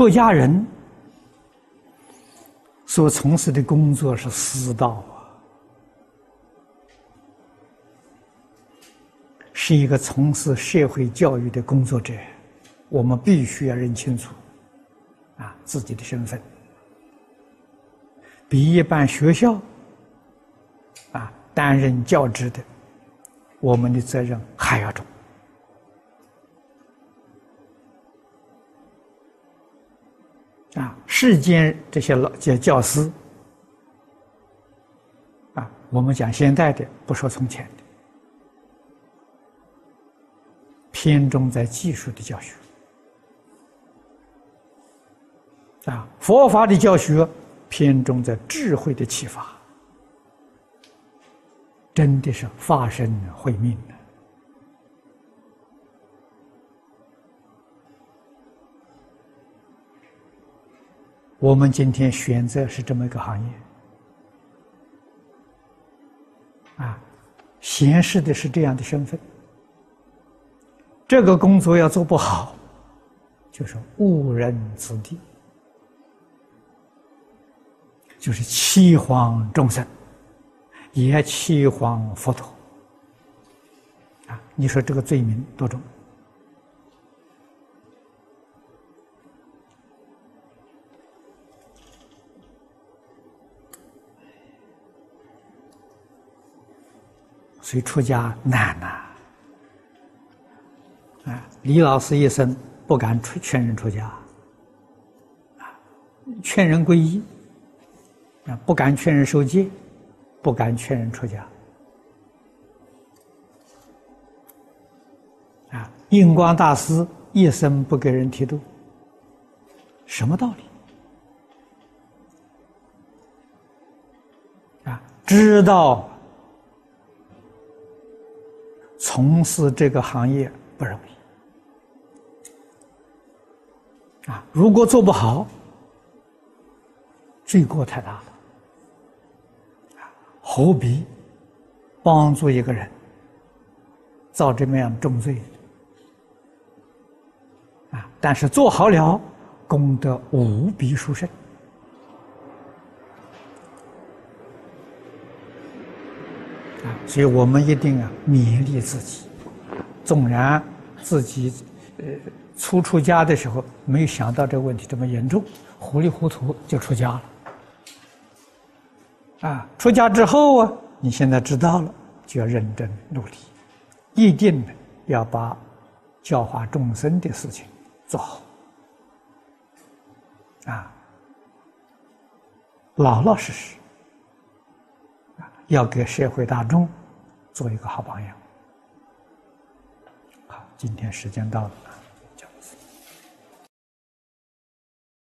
出家人所从事的工作是私道啊，是一个从事社会教育的工作者，我们必须要认清楚啊自己的身份，比一般学校啊担任教职的，我们的责任还要重。啊，世间这些老教教师，啊，我们讲现代的，不说从前的，偏重在技术的教学，啊，佛法的教学偏重在智慧的启发，真的是发身慧命的。我们今天选择是这么一个行业，啊，显示的是这样的身份。这个工作要做不好，就是误人子弟，就是欺谎众生，也欺谎佛陀。啊，你说这个罪名多重？所以出家难呐！啊，李老师一生不敢劝劝人出家，啊，劝人皈依，啊，不敢劝人受戒，不敢劝人出家。啊，印光大师一生不给人剃度，什么道理？啊，知道。从事这个行业不容易啊！如果做不好，罪过太大了啊！何必帮助一个人造这么样重罪啊？但是做好了，功德无比殊胜。所以我们一定啊勉励自己，纵然自己呃初出家的时候没有想到这个问题这么严重，糊里糊涂就出家了。啊，出家之后啊，你现在知道了，就要认真努力，一定要把教化众生的事情做好。啊，老老实实，要给社会大众。做一个好榜样。好，今天时间到了。